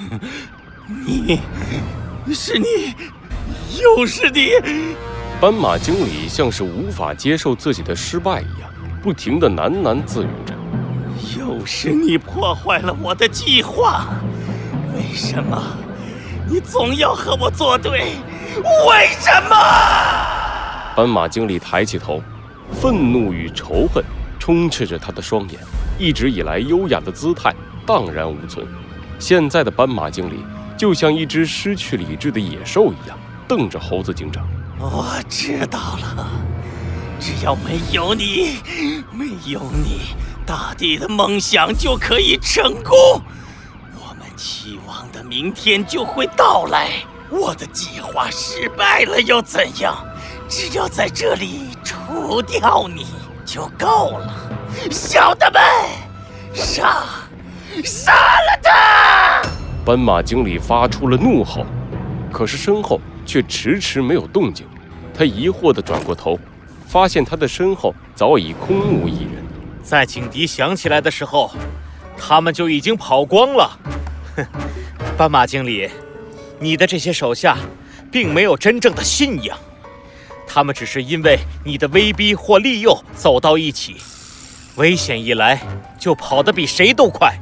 你，是你，又是你！斑马经理像是无法接受自己的失败一样，不停的喃喃自语着：“又是你破坏了我的计划，为什么你总要和我作对？为什么？”斑马经理抬起头，愤怒与仇恨充斥着他的双眼，一直以来优雅的姿态荡然无存。现在的斑马经理就像一只失去理智的野兽一样，瞪着猴子警长。我知道了，只要没有你，没有你，大地的梦想就可以成功，我们期望的明天就会到来。我的计划失败了又怎样？只要在这里除掉你就够了，小的们，杀，杀了他！斑马经理发出了怒吼，可是身后却迟迟没有动静。他疑惑地转过头，发现他的身后早已空无一人。在警笛响起来的时候，他们就已经跑光了。哼，斑马经理，你的这些手下并没有真正的信仰。他们只是因为你的威逼或利诱走到一起，危险一来就跑得比谁都快。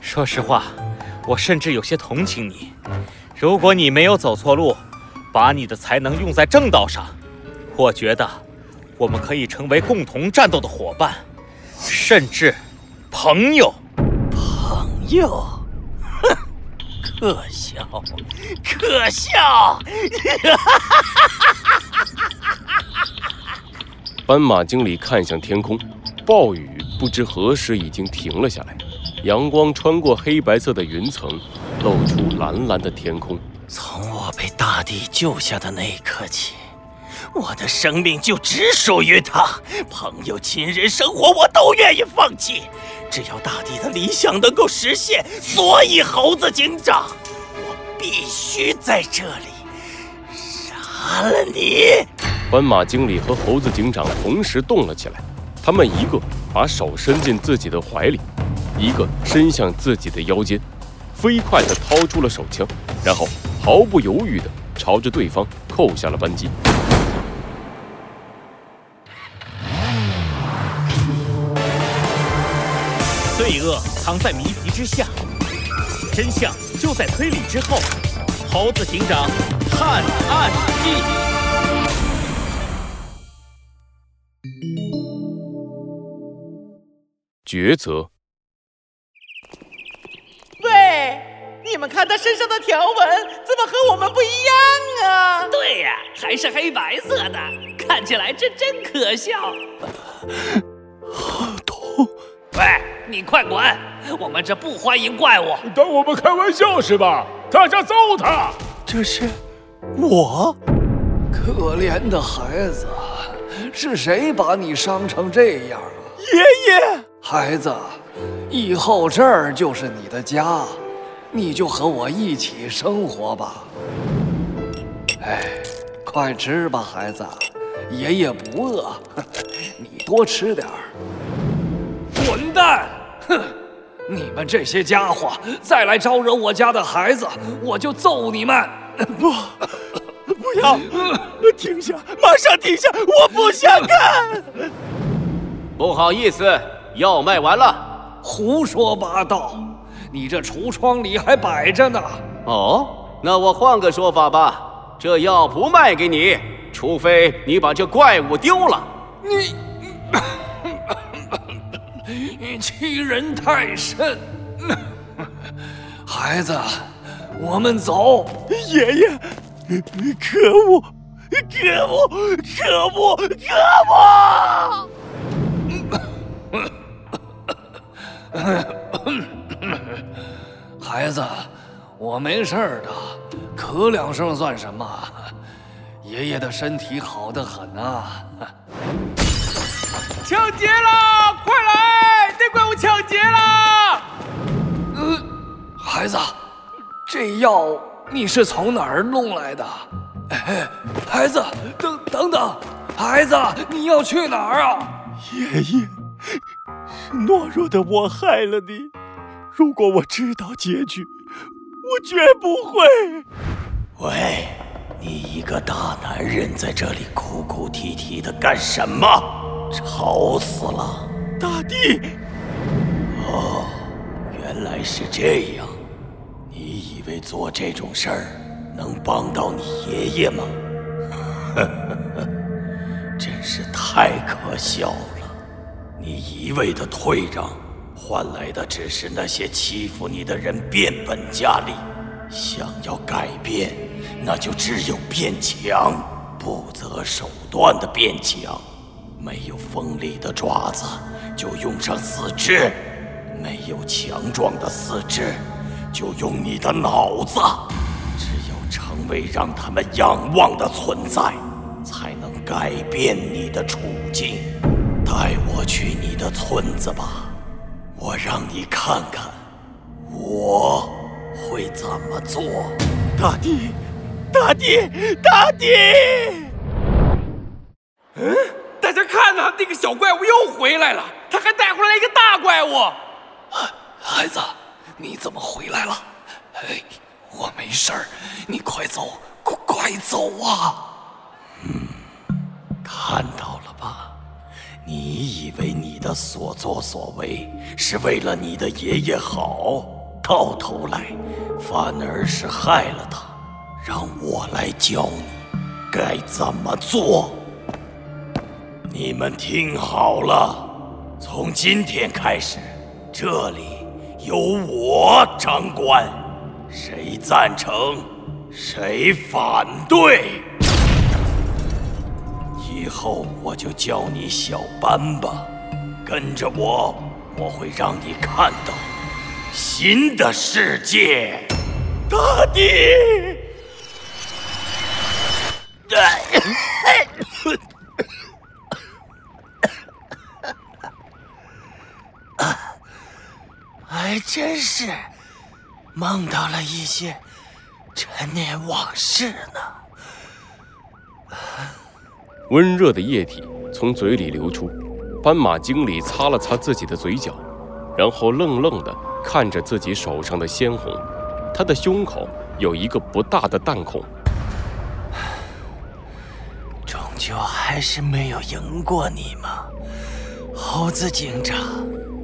说实话，我甚至有些同情你。如果你没有走错路，把你的才能用在正道上，我觉得我们可以成为共同战斗的伙伴，甚至朋友。朋友。哼可笑，可笑！哈斑马经理看向天空，暴雨不知何时已经停了下来，阳光穿过黑白色的云层，露出蓝蓝的天空。从我被大地救下的那一刻起，我的生命就只属于他。朋友、亲人、生活，我都愿意放弃。只要大地的理想能够实现，所以猴子警长，我必须在这里杀了你！斑马经理和猴子警长同时动了起来，他们一个把手伸进自己的怀里，一个伸向自己的腰间，飞快地掏出了手枪，然后毫不犹豫地朝着对方扣下了扳机。罪恶藏在谜题之下，真相就在推理之后。猴子警长探案记，抉择。喂，你们看他身上的条纹，怎么和我们不一样啊？对呀，还是黑白色的，看起来这真可笑。好痛！喂，你快滚！我们这不欢迎怪物。当我们开玩笑是吧？大家揍他！这是我，可怜的孩子，是谁把你伤成这样啊？爷爷，孩子，以后这儿就是你的家，你就和我一起生活吧。哎，快吃吧，孩子，爷爷不饿，你多吃点儿。混蛋！哼，你们这些家伙再来招惹我家的孩子，我就揍你们！不，不要，停下，马上停下！我不想看。不好意思，药卖完了。胡说八道！你这橱窗里还摆着呢。哦，那我换个说法吧，这药不卖给你，除非你把这怪物丢了。你。你欺人太甚！孩子，我们走。爷爷，可恶，可恶，可恶，可恶！孩子，我没事的，咳两声算什么？爷爷的身体好得很啊。抢劫了！快来，那怪物抢劫了！呃，孩子，这药你是从哪儿弄来的？哎，孩子，等等等，孩子，你要去哪儿啊？爷爷，是懦弱的我害了你。如果我知道结局，我绝不会。喂，你一个大男人在这里哭哭啼啼的干什么？吵死了！大帝。哦，原来是这样。你以为做这种事儿能帮到你爷爷吗？呵呵呵，真是太可笑了！你一味的退让。换来的只是那些欺负你的人变本加厉。想要改变，那就只有变强，不择手段的变强。没有锋利的爪子，就用上四肢；没有强壮的四肢，就用你的脑子。只有成为让他们仰望的存在，才能改变你的处境。带我去的村子吧。我让你看看，我会怎么做，大帝，大帝，大帝！嗯，大家看呐，那个小怪物又回来了，他还带回来一个大怪物。孩子，你怎么回来了？哎，我没事儿，你快走，快快走啊！嗯，看？你以为你的所作所为是为了你的爷爷好，到头来反而是害了他。让我来教你该怎么做。你们听好了，从今天开始，这里由我掌管，谁赞成，谁反对。以后我就叫你小班吧，跟着我，我会让你看到新的世界。大地，还真是梦到了一些陈年往事呢。温热的液体从嘴里流出，斑马经理擦了擦自己的嘴角，然后愣愣地看着自己手上的鲜红。他的胸口有一个不大的弹孔。终究还是没有赢过你吗，猴子警长。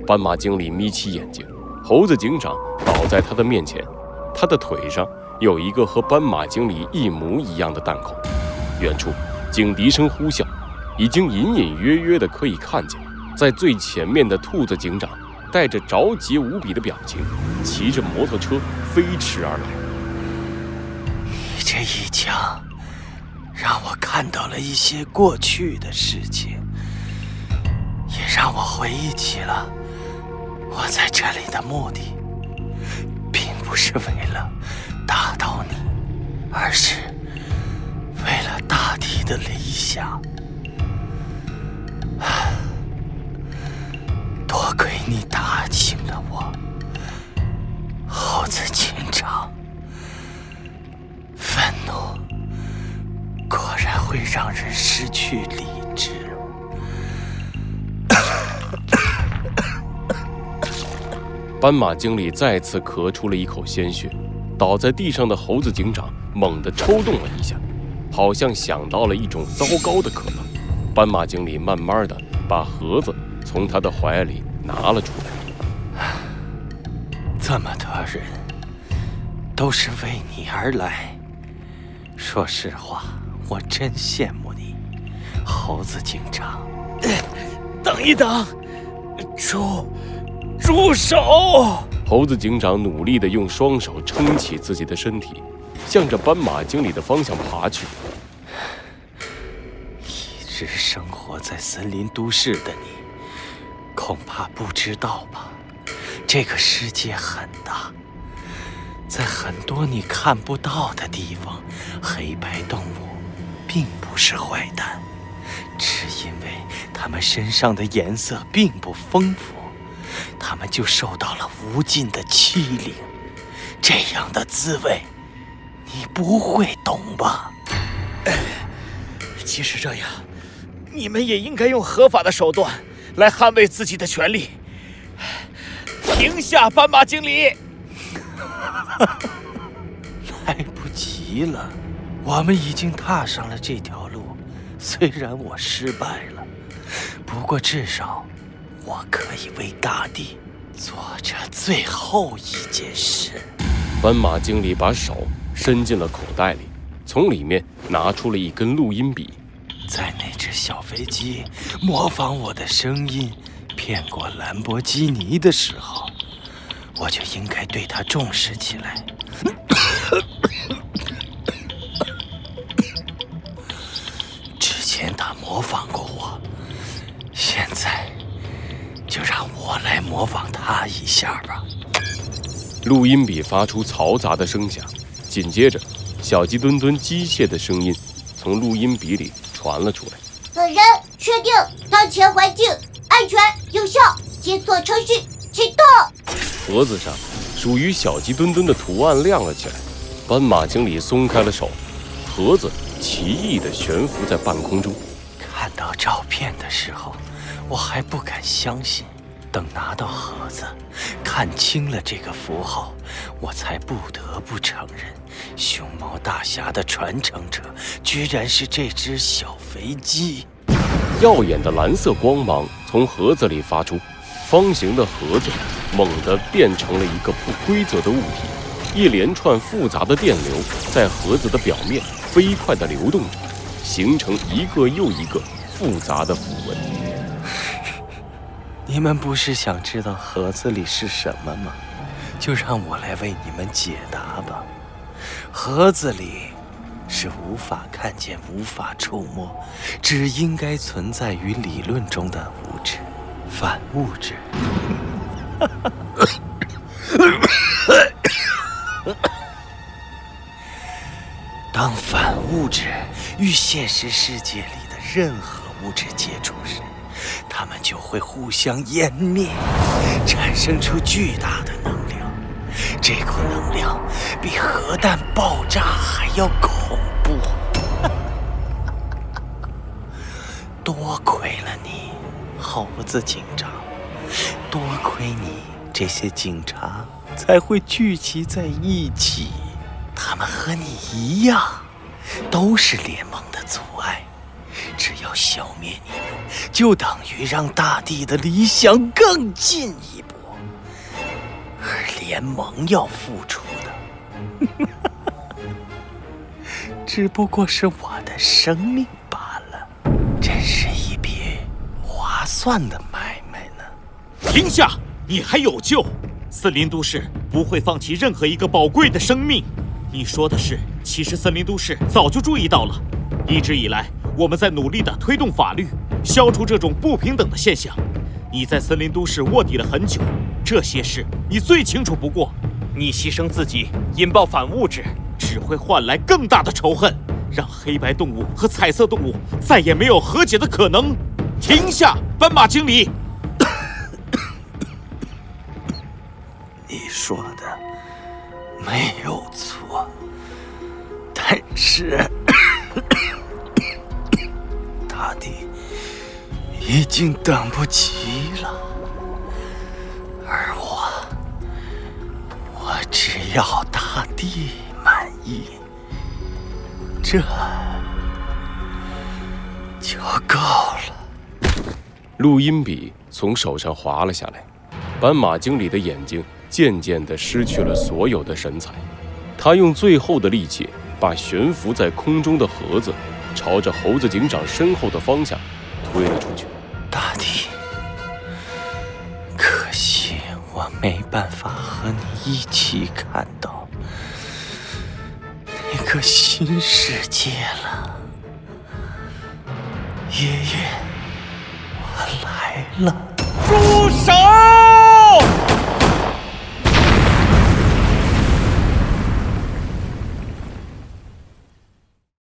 斑马经理眯起眼睛，猴子警长倒在他的面前，他的腿上有一个和斑马经理一模一样的弹孔。远处。警笛声呼啸，已经隐隐约约的可以看见，在最前面的兔子警长带着着急无比的表情，骑着摩托车飞驰而来。你这一枪，让我看到了一些过去的事情，也让我回忆起了我在这里的目的，并不是为了打倒你，而是。大地的理想，多亏你打醒了我，猴子警长。愤怒果然会让人失去理智。斑马经理再次咳出了一口鲜血，倒在地上的猴子警长猛地抽动了一下。好像想到了一种糟糕的可能，斑马经理慢慢的把盒子从他的怀里拿了出来。这么多人都是为你而来，说实话，我真羡慕你，猴子警长。等一等，住，住手！猴子警长努力的用双手撑起自己的身体。向着斑马经理的方向爬去。一直生活在森林都市的你，恐怕不知道吧？这个世界很大，在很多你看不到的地方，黑白动物并不是坏蛋，只因为它们身上的颜色并不丰富，它们就受到了无尽的欺凌。这样的滋味。你不会懂吧？即使这样，你们也应该用合法的手段来捍卫自己的权利。停下，斑马经理！来不及了，我们已经踏上了这条路。虽然我失败了，不过至少我可以为大地做这最后一件事。斑马经理把手伸进了口袋里，从里面拿出了一根录音笔。在那只小飞机模仿我的声音骗过兰博基尼的时候，我就应该对它重视起来。之前他模仿过我，现在就让我来模仿他一下吧。录音笔发出嘈杂的声响，紧接着，小鸡墩墩机械的声音从录音笔里传了出来。本人确定当前环境安全有效，解锁程序启动。盒子上属于小鸡墩墩的图案亮了起来。斑马经理松开了手，盒子奇异的悬浮在半空中。看到照片的时候，我还不敢相信。等拿到盒子，看清了这个符号，我才不得不承认，熊猫大侠的传承者居然是这只小肥鸡。耀眼的蓝色光芒从盒子里发出，方形的盒子猛地变成了一个不规则的物体，一连串复杂的电流在盒子的表面飞快地流动着，形成一个又一个复杂的符文。你们不是想知道盒子里是什么吗？就让我来为你们解答吧。盒子里是无法看见、无法触摸，只应该存在于理论中的物质——反物质。当反物质与现实世界里的任何物质接触时，他们就会互相湮灭，产生出巨大的能量。这股能量比核弹爆炸还要恐怖。多亏了你，猴子警长，多亏你，这些警察才会聚集在一起。他们和你一样，都是联盟。只要消灭你们，就等于让大地的理想更进一步。而联盟要付出的，只不过是我的生命罢了。真是一笔划算的买卖呢！停下！你还有救！森林都市不会放弃任何一个宝贵的生命。你说的是，其实森林都市早就注意到了，一直以来。我们在努力地推动法律，消除这种不平等的现象。你在森林都市卧底了很久，这些事你最清楚不过。你牺牲自己引爆反物质，只会换来更大的仇恨，让黑白动物和彩色动物再也没有和解的可能。停下，斑马经理！你说的没有错，但是。已经等不及了，而我，我只要大地满意，这就够了。录音笔从手上滑了下来，斑马经理的眼睛渐渐地失去了所有的神采，他用最后的力气把悬浮在空中的盒子。朝着猴子警长身后的方向推了出去。没办法和你一起看到那个新世界了。爷爷，我来了。住手！